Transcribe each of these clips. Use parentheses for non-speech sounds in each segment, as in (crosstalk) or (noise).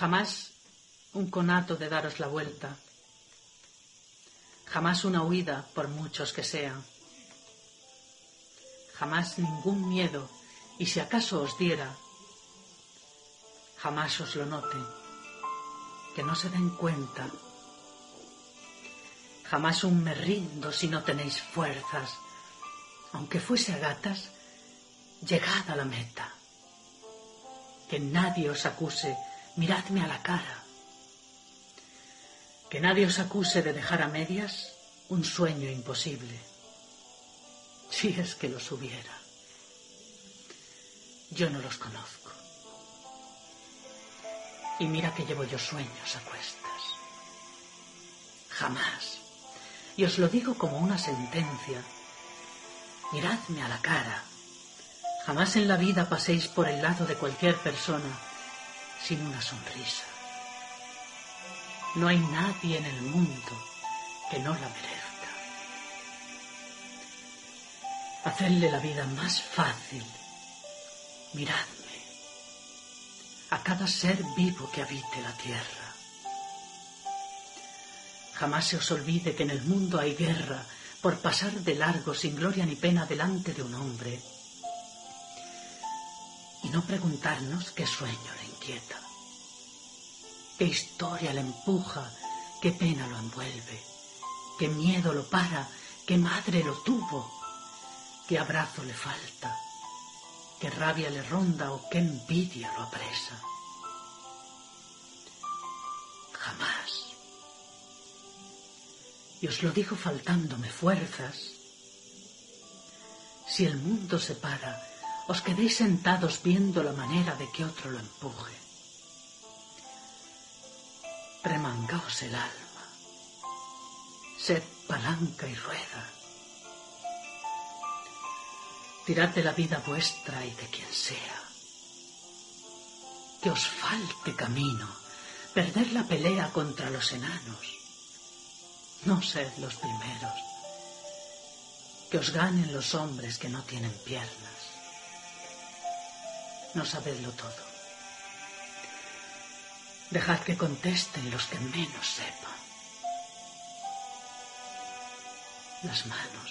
Jamás un conato de daros la vuelta. Jamás una huida, por muchos que sean. Jamás ningún miedo, y si acaso os diera, jamás os lo noten, que no se den cuenta. Jamás un me rindo si no tenéis fuerzas, aunque fuese a gatas, llegad a la meta. Que nadie os acuse miradme a la cara. Que nadie os acuse de dejar a medias un sueño imposible, si es que los hubiera. Yo no los conozco. Y mira que llevo yo sueños a cuestas. Jamás. Y os lo digo como una sentencia. Miradme a la cara. Jamás en la vida paséis por el lado de cualquier persona sin una sonrisa. No hay nadie en el mundo que no la merezca. Hacerle la vida más fácil. Miradme a cada ser vivo que habite la tierra. Jamás se os olvide que en el mundo hay guerra por pasar de largo sin gloria ni pena delante de un hombre no preguntarnos qué sueño le inquieta, qué historia le empuja, qué pena lo envuelve, qué miedo lo para, qué madre lo tuvo, qué abrazo le falta, qué rabia le ronda o qué envidia lo apresa. Jamás. Y os lo digo faltándome fuerzas. Si el mundo se para, os quedéis sentados viendo la manera de que otro lo empuje. Remangaos el alma, sed palanca y rueda. Tirad de la vida vuestra y de quien sea. Que os falte camino, perder la pelea contra los enanos. No sed los primeros. Que os ganen los hombres que no tienen piernas no sabedlo todo. Dejad que contesten los que menos sepan. Las manos,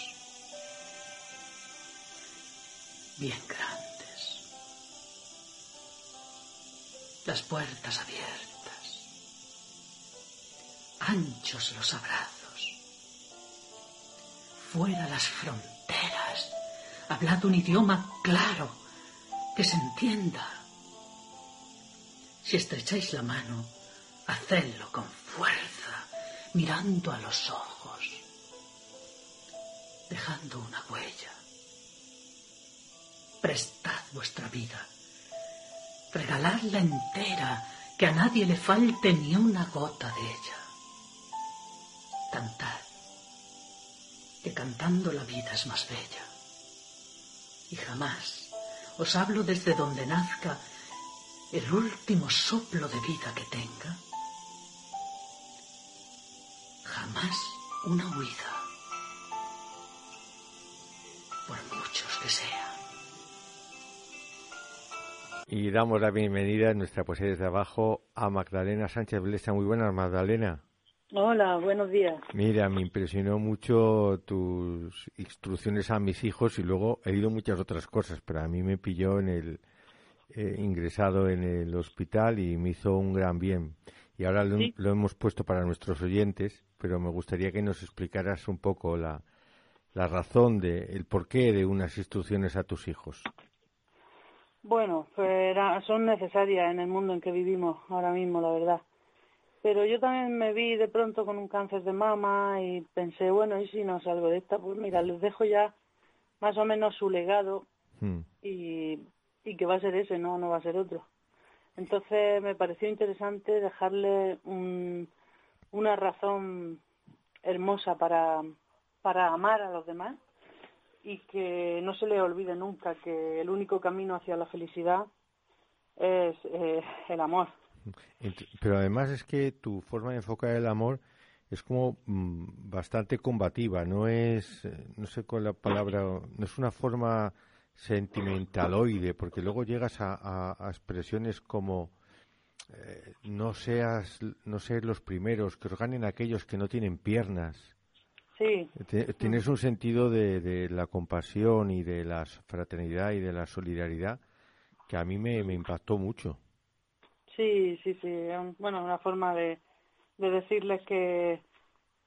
bien grandes. Las puertas abiertas. Anchos los abrazos. Fuera las fronteras. Hablad un idioma claro que se entienda. Si estrecháis la mano, hacedlo con fuerza, mirando a los ojos, dejando una huella. Prestad vuestra vida, regaladla entera, que a nadie le falte ni una gota de ella. Cantad, que cantando la vida es más bella. Y jamás os hablo desde donde nazca el último soplo de vida que tenga. Jamás una huida, por muchos que sean. Y damos la bienvenida en nuestra poesía desde abajo a Magdalena Sánchez Blesa. Muy buenas, Magdalena. Hola, buenos días. Mira, me impresionó mucho tus instrucciones a mis hijos y luego he ido muchas otras cosas, pero a mí me pilló en el eh, ingresado en el hospital y me hizo un gran bien. Y ahora lo, hemos puesto para nuestros oyentes, pero me gustaría que nos explicaras un poco la, la razón de el porqué de unas instrucciones a tus hijos. Bueno, pues son necesarias en el mundo en que vivimos ahora mismo, la verdad pero yo también me vi de pronto con un cáncer de mama y pensé, bueno, ¿y si no salgo de esta? Pues mira, les dejo ya más o menos su legado hmm. y, y que va a ser ese, no, no va a ser otro. Entonces me pareció interesante dejarle una razón hermosa para, para amar a los demás y que no se le olvide nunca que el único camino hacia la felicidad es eh, el amor. Pero además es que tu forma de enfocar el amor es como mm, bastante combativa, no es, eh, no sé con la palabra, no es una forma sentimentaloide, porque luego llegas a, expresiones como eh, no seas, no ser los primeros, que os ganen aquellos que no tienen piernas. Sí. Tienes un sentido de, de, la compasión y de la fraternidad y de la solidaridad que a mí me, me impactó mucho. Sí, sí, sí. Bueno, una forma de, de decirles que,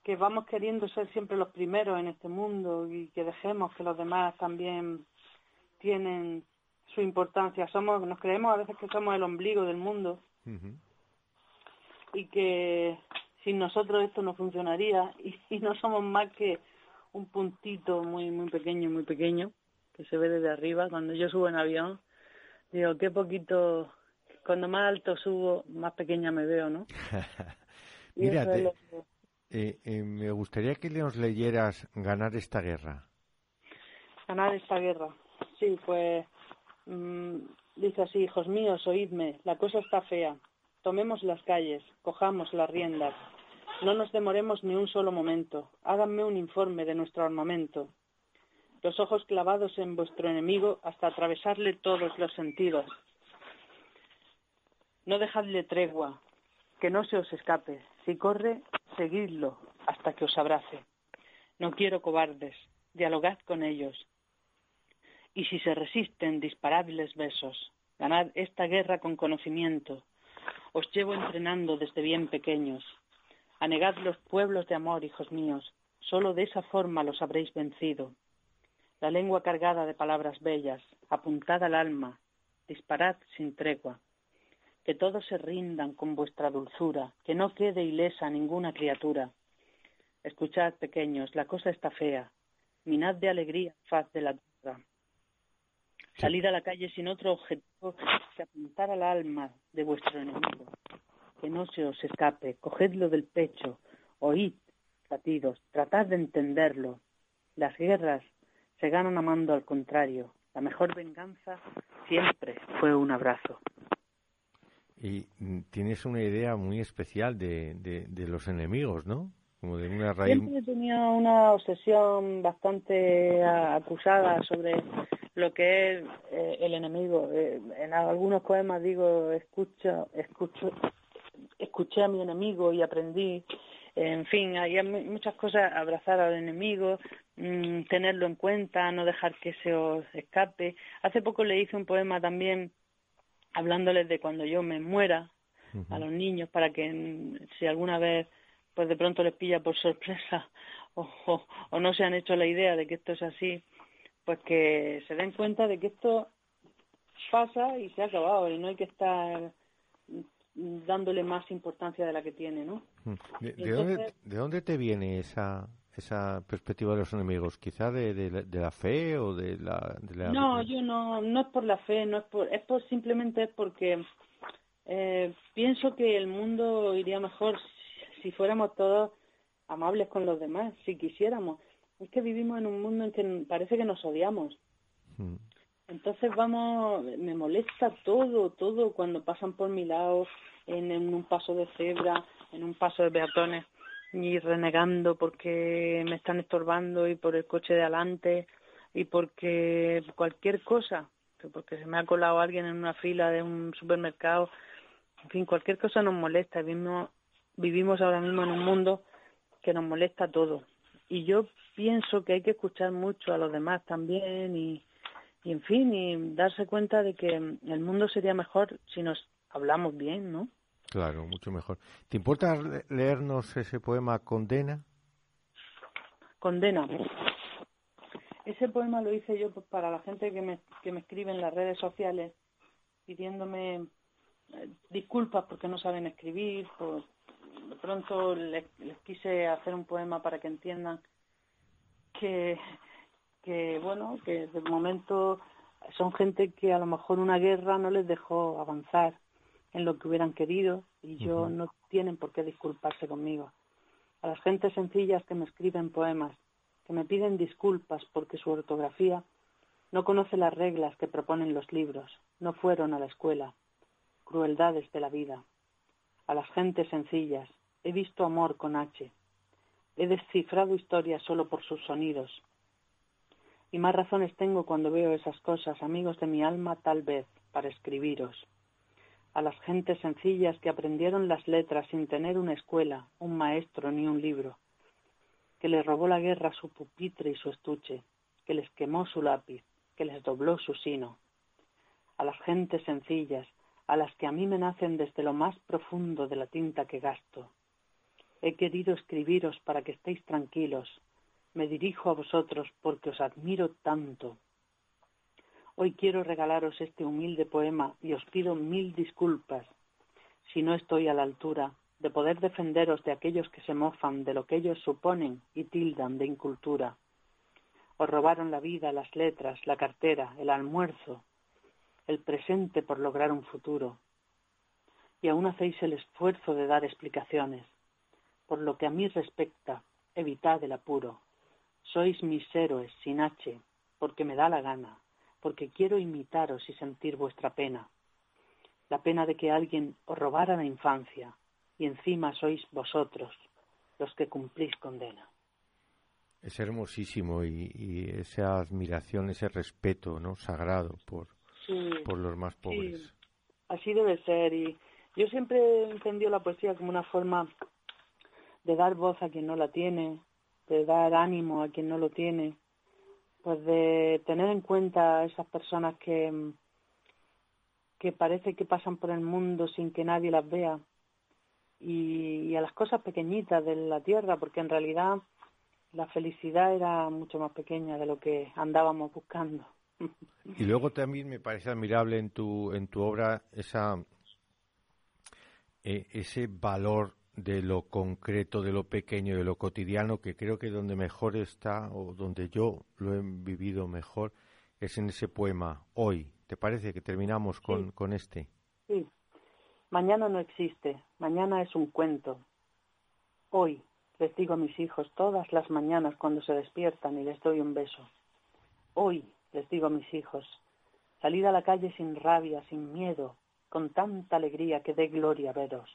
que vamos queriendo ser siempre los primeros en este mundo y que dejemos que los demás también tienen su importancia. Somos, nos creemos a veces que somos el ombligo del mundo y que sin nosotros esto no funcionaría y, y, no somos más que un puntito muy muy pequeño, muy pequeño que se ve desde arriba. Cuando yo subo en avión, digo, qué poquito cuando más alto subo, más pequeña me veo, ¿no? (laughs) Mira, eh, eh, me gustaría que nos leyeras Ganar esta guerra. Ganar esta guerra. Sí, pues mm, dice así, hijos míos, oídme, la cosa está fea. Tomemos las calles, cojamos las riendas. No nos demoremos ni un solo momento. Háganme un informe de nuestro armamento. Los ojos clavados en vuestro enemigo hasta atravesarle todos los sentidos. No dejadle tregua, que no se os escape. Si corre, seguidlo hasta que os abrace. No quiero cobardes, dialogad con ellos. Y si se resisten, disparadles besos. Ganad esta guerra con conocimiento. Os llevo entrenando desde bien pequeños. Anegad los pueblos de amor, hijos míos. Solo de esa forma los habréis vencido. La lengua cargada de palabras bellas, apuntad al alma, disparad sin tregua que todos se rindan con vuestra dulzura, que no quede ilesa ninguna criatura. Escuchad, pequeños, la cosa está fea. Minad de alegría, faz de la tierra. Salid a la calle sin otro objetivo que apuntar al alma de vuestro enemigo. Que no se os escape, cogedlo del pecho, oíd, latidos, tratad de entenderlo. Las guerras se ganan amando al contrario. La mejor venganza siempre fue un abrazo. Y tienes una idea muy especial de, de, los enemigos, ¿no? Como de una raíz... Siempre tenía una obsesión bastante acusada sobre lo que es eh, el enemigo. Eh, en algunos poemas digo, escucho, escucho, escuché a mi enemigo y aprendí. En fin, hay muchas cosas, abrazar al enemigo, mm, tenerlo en cuenta, no dejar que se os escape. Hace poco le hice un poema también hablándoles de cuando yo me muera a los niños para que si alguna vez pues de pronto les pilla por (laughs) sorpresa o, o, no se han hecho la idea de que esto es así, pues que se den cuenta de que esto pasa y se ha acabado y no hay que estar dándole más importancia de la que tiene, ¿no? ¿De, dónde, ¿De, dónde, te viene esa, esa perspectiva de los enemigos? ¿Quizá de, de, la fe o de la, No, yo no, no es por la fe, no es por, es por simplemente porque eh, pienso que el mundo iría mejor si, fuéramos todos amables con los demás, si quisiéramos. Es que vivimos en un mundo en que parece que nos odiamos. Hmm. Entonces vamos, me molesta todo, todo cuando pasan por mi lado, en, en un paso de cebra, en un paso de peatones y renegando porque me están estorbando y por el coche de adelante y porque cualquier cosa, porque se me ha colado alguien en una fila de un supermercado, en fin, cualquier cosa nos molesta. Vivimos, vivimos ahora mismo en un mundo que nos molesta todo. Y yo pienso que hay que escuchar mucho a los demás también y, y en fin, y darse cuenta de que el mundo sería mejor si nos hablamos bien, ¿no? Claro, mucho mejor. ¿Te importa leernos ese poema Condena? Condena. Ese poema lo hice yo para la gente que me, que me escribe en las redes sociales pidiéndome eh, disculpas porque no saben escribir. Por, de pronto les, quise hacer un poema para que entiendan que, que bueno, que de momento son gente que a lo mejor una guerra no les dejó avanzar en lo que hubieran querido y yo no tienen por qué disculparse conmigo. A las gentes sencillas que me escriben poemas, que me piden disculpas porque su ortografía no conoce las reglas que proponen los libros, no fueron a la escuela, crueldades de la vida. A las gentes sencillas, he visto amor con H, he descifrado historias solo por sus sonidos. Y más razones tengo cuando veo esas cosas, amigos de mi alma, tal vez, para escribiros. A las gentes sencillas que aprendieron las letras sin tener una escuela, un maestro ni un libro, que les robó la guerra su pupitre y su estuche, que les quemó su lápiz, que les dobló su sino, a las gentes sencillas, a las que a mí me nacen desde lo más profundo de la tinta que gasto. He querido escribiros para que estéis tranquilos. Me dirijo a vosotros porque os admiro tanto. Hoy quiero regalaros este humilde poema y os pido mil disculpas si no estoy a la altura de poder defenderos de aquellos que se mofan de lo que ellos suponen y tildan de incultura. Os robaron la vida, las letras, la cartera, el almuerzo, el presente por lograr un futuro. Y aún hacéis el esfuerzo de dar explicaciones. Por lo que a mí respecta, evitad el apuro. Sois mis héroes sin H, porque me da la gana, porque quiero imitaros y sentir vuestra pena. La pena de que alguien os robara la infancia, y encima sois vosotros los que cumplís condena. Es hermosísimo y, esa admiración, ese respeto no sagrado por, por los más pobres. Así debe ser y yo siempre he entendido la poesía como una forma de dar voz a quien no la tiene, de dar ánimo a quien no lo tiene, pues de tener en cuenta a esas personas que, que parece que pasan por el mundo sin que nadie las vea y a las cosas pequeñitas de la tierra, porque en realidad la felicidad era mucho más pequeña de lo que andábamos buscando. (laughs) Y luego también me parece admirable en tu en tu obra esa eh, ese valor de lo concreto, de lo pequeño, de lo cotidiano, que creo que donde mejor está o donde yo lo he vivido mejor es en ese poema hoy. ¿Te parece que terminamos con, con este? Sí. Mañana no existe, mañana es un cuento. Hoy les digo a mis hijos todas las mañanas cuando se despiertan y les doy un beso. Hoy, les digo a mis hijos, salid a la calle sin rabia, sin miedo, con tanta alegría que dé gloria veros.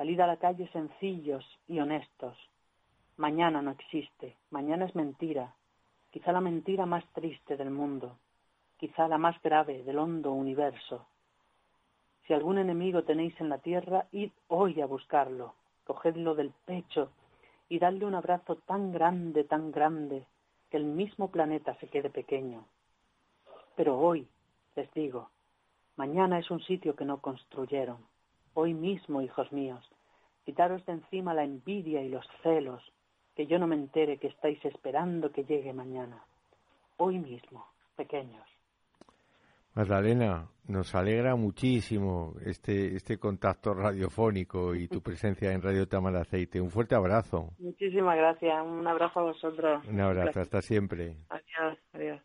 Salid a la calle sencillos y honestos. Mañana no existe, mañana es mentira, quizá la mentira más triste del mundo, quizá la más grave del hondo universo. Si algún enemigo tenéis en la tierra, id hoy a buscarlo, cogedlo del pecho y dadle un abrazo tan grande, tan grande, que el mismo planeta se quede pequeño. Pero hoy, les digo, mañana es un sitio que no construyeron. Hoy mismo, hijos míos, quitaros de encima la envidia y los celos, que yo no me entere que estáis esperando que llegue mañana. Hoy mismo, pequeños. Magdalena, nos alegra muchísimo este, este contacto radiofónico y tu presencia en Radio Tamal Aceite. Un fuerte abrazo. Muchísimas gracias. Un abrazo a vosotros. Un abrazo. Hasta siempre. Adiós. Adiós.